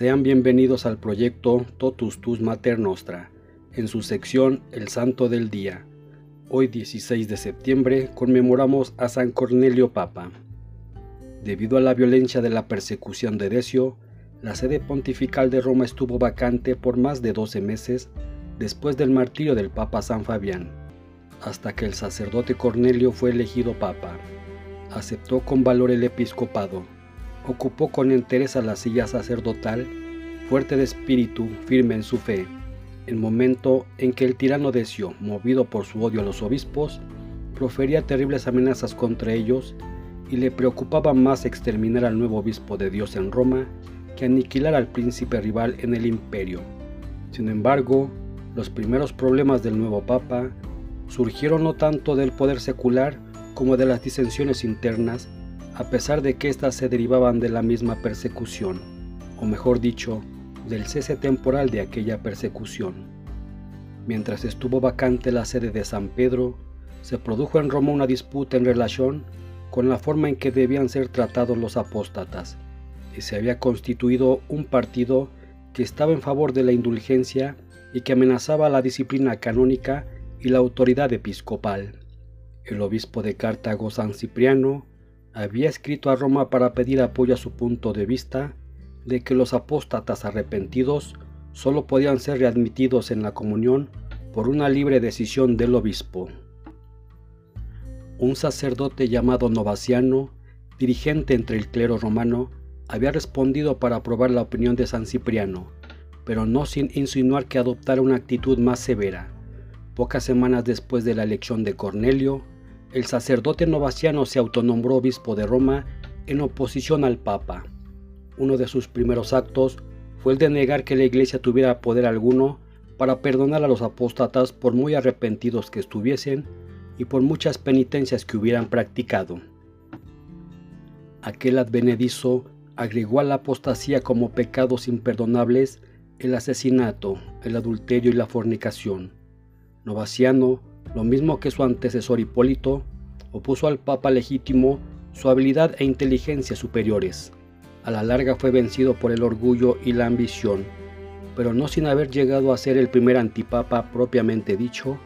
Sean bienvenidos al proyecto Totus Tus Mater Nostra, en su sección El Santo del Día. Hoy 16 de septiembre conmemoramos a San Cornelio Papa. Debido a la violencia de la persecución de Decio, la sede pontifical de Roma estuvo vacante por más de 12 meses después del martirio del Papa San Fabián, hasta que el sacerdote Cornelio fue elegido Papa. Aceptó con valor el episcopado ocupó con entereza la silla sacerdotal, fuerte de espíritu, firme en su fe, el momento en que el tirano Decio, movido por su odio a los obispos, profería terribles amenazas contra ellos y le preocupaba más exterminar al nuevo obispo de Dios en Roma que aniquilar al príncipe rival en el imperio. Sin embargo, los primeros problemas del nuevo papa surgieron no tanto del poder secular como de las disensiones internas a pesar de que éstas se derivaban de la misma persecución, o mejor dicho, del cese temporal de aquella persecución. Mientras estuvo vacante la sede de San Pedro, se produjo en Roma una disputa en relación con la forma en que debían ser tratados los apóstatas, y se había constituido un partido que estaba en favor de la indulgencia y que amenazaba la disciplina canónica y la autoridad episcopal. El obispo de Cartago, San Cipriano, había escrito a Roma para pedir apoyo a su punto de vista de que los apóstatas arrepentidos solo podían ser readmitidos en la comunión por una libre decisión del obispo. Un sacerdote llamado Novaciano, dirigente entre el clero romano, había respondido para aprobar la opinión de San Cipriano, pero no sin insinuar que adoptara una actitud más severa. Pocas semanas después de la elección de Cornelio, el sacerdote novaciano se autonombró obispo de Roma en oposición al Papa. Uno de sus primeros actos fue el de negar que la iglesia tuviera poder alguno para perdonar a los apóstatas por muy arrepentidos que estuviesen y por muchas penitencias que hubieran practicado. Aquel advenedizo agregó a la apostasía como pecados imperdonables el asesinato, el adulterio y la fornicación. Novaciano lo mismo que su antecesor Hipólito, opuso al Papa legítimo su habilidad e inteligencia superiores. A la larga fue vencido por el orgullo y la ambición, pero no sin haber llegado a ser el primer antipapa propiamente dicho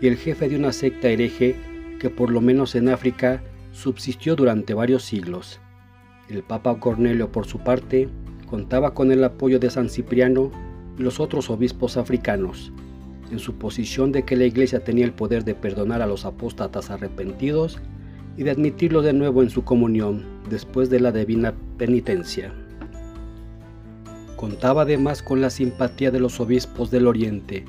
y el jefe de una secta hereje que por lo menos en África subsistió durante varios siglos. El Papa Cornelio, por su parte, contaba con el apoyo de San Cipriano y los otros obispos africanos, en su posición de que la Iglesia tenía el poder de perdonar a los apóstatas arrepentidos y de admitirlos de nuevo en su comunión después de la divina penitencia. Contaba además con la simpatía de los obispos del Oriente,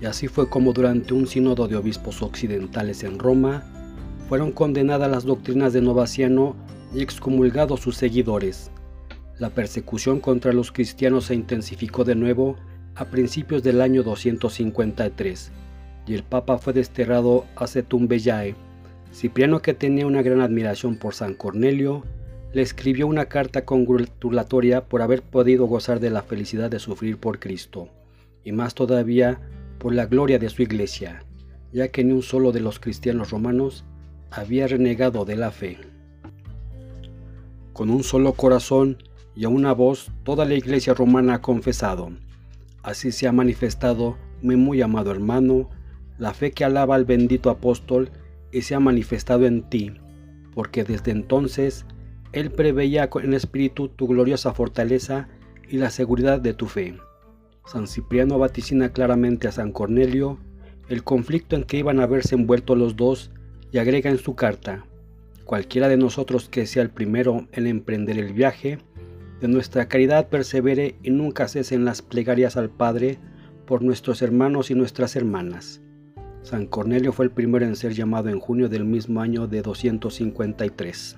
y así fue como durante un sínodo de obispos occidentales en Roma, fueron condenadas las doctrinas de Novaciano y excomulgados sus seguidores. La persecución contra los cristianos se intensificó de nuevo a principios del año 253 y el Papa fue desterrado a Cetumbellae. Cipriano, que tenía una gran admiración por San Cornelio, le escribió una carta congratulatoria por haber podido gozar de la felicidad de sufrir por Cristo, y más todavía por la gloria de su iglesia, ya que ni un solo de los cristianos romanos había renegado de la fe. Con un solo corazón y a una voz, toda la iglesia romana ha confesado, Así se ha manifestado, mi muy amado hermano, la fe que alaba al bendito apóstol y se ha manifestado en ti, porque desde entonces él preveía en espíritu tu gloriosa fortaleza y la seguridad de tu fe. San Cipriano vaticina claramente a San Cornelio el conflicto en que iban a verse envueltos los dos y agrega en su carta, cualquiera de nosotros que sea el primero en emprender el viaje, de nuestra caridad persevere y nunca cesen las plegarias al Padre por nuestros hermanos y nuestras hermanas. San Cornelio fue el primero en ser llamado en junio del mismo año de 253.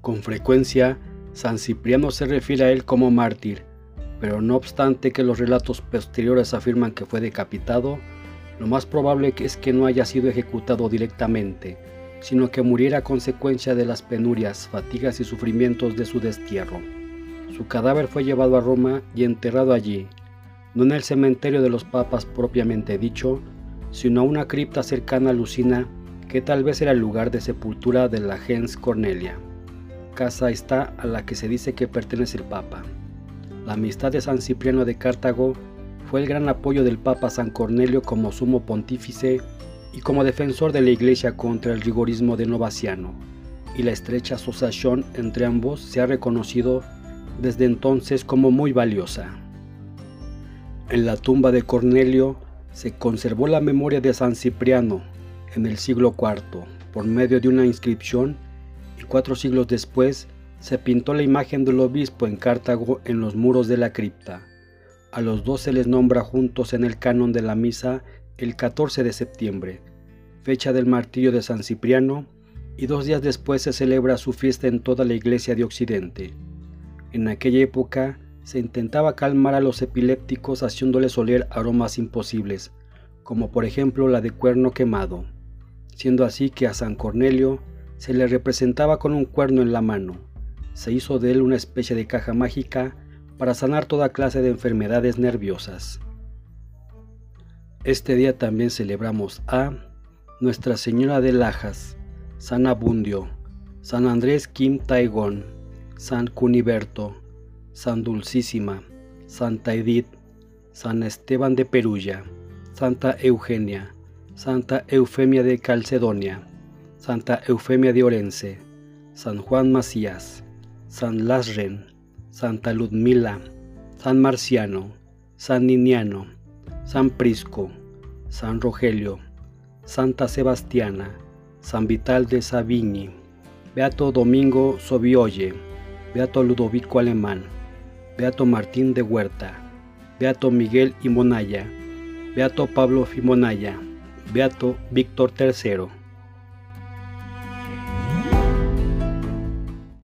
Con frecuencia, San Cipriano se refiere a él como mártir, pero no obstante que los relatos posteriores afirman que fue decapitado, lo más probable es que no haya sido ejecutado directamente, sino que muriera a consecuencia de las penurias, fatigas y sufrimientos de su destierro. Su cadáver fue llevado a Roma y enterrado allí, no en el cementerio de los papas propiamente dicho, sino a una cripta cercana a Lucina, que tal vez era el lugar de sepultura de la gens Cornelia, casa esta a la que se dice que pertenece el papa. La amistad de San Cipriano de Cartago fue el gran apoyo del Papa San Cornelio como sumo pontífice y como defensor de la Iglesia contra el rigorismo de Novaciano, y la estrecha asociación entre ambos se ha reconocido desde entonces como muy valiosa. En la tumba de Cornelio se conservó la memoria de San Cipriano en el siglo IV por medio de una inscripción y cuatro siglos después se pintó la imagen del obispo en Cartago en los muros de la cripta. A los dos se les nombra juntos en el canon de la misa el 14 de septiembre, fecha del martirio de San Cipriano, y dos días después se celebra su fiesta en toda la iglesia de Occidente. En aquella época se intentaba calmar a los epilépticos haciéndoles oler aromas imposibles, como por ejemplo la de cuerno quemado, siendo así que a San Cornelio se le representaba con un cuerno en la mano. Se hizo de él una especie de caja mágica para sanar toda clase de enfermedades nerviosas. Este día también celebramos a Nuestra Señora de Lajas, San Abundio, San Andrés Kim Taigón, San Cuniberto, San Dulcísima, Santa Edith, San Esteban de Perulla, Santa Eugenia, Santa Eufemia de Calcedonia, Santa Eufemia de Orense, San Juan Macías, San Lasren, Santa Ludmila, San Marciano, San Niniano, San Prisco, San Rogelio, Santa Sebastiana, San Vital de Savigny, Beato Domingo Sobioye, Beato Ludovico Alemán, Beato Martín de Huerta, Beato Miguel Imonaya, Beato Pablo Fimonaya, Beato Víctor III.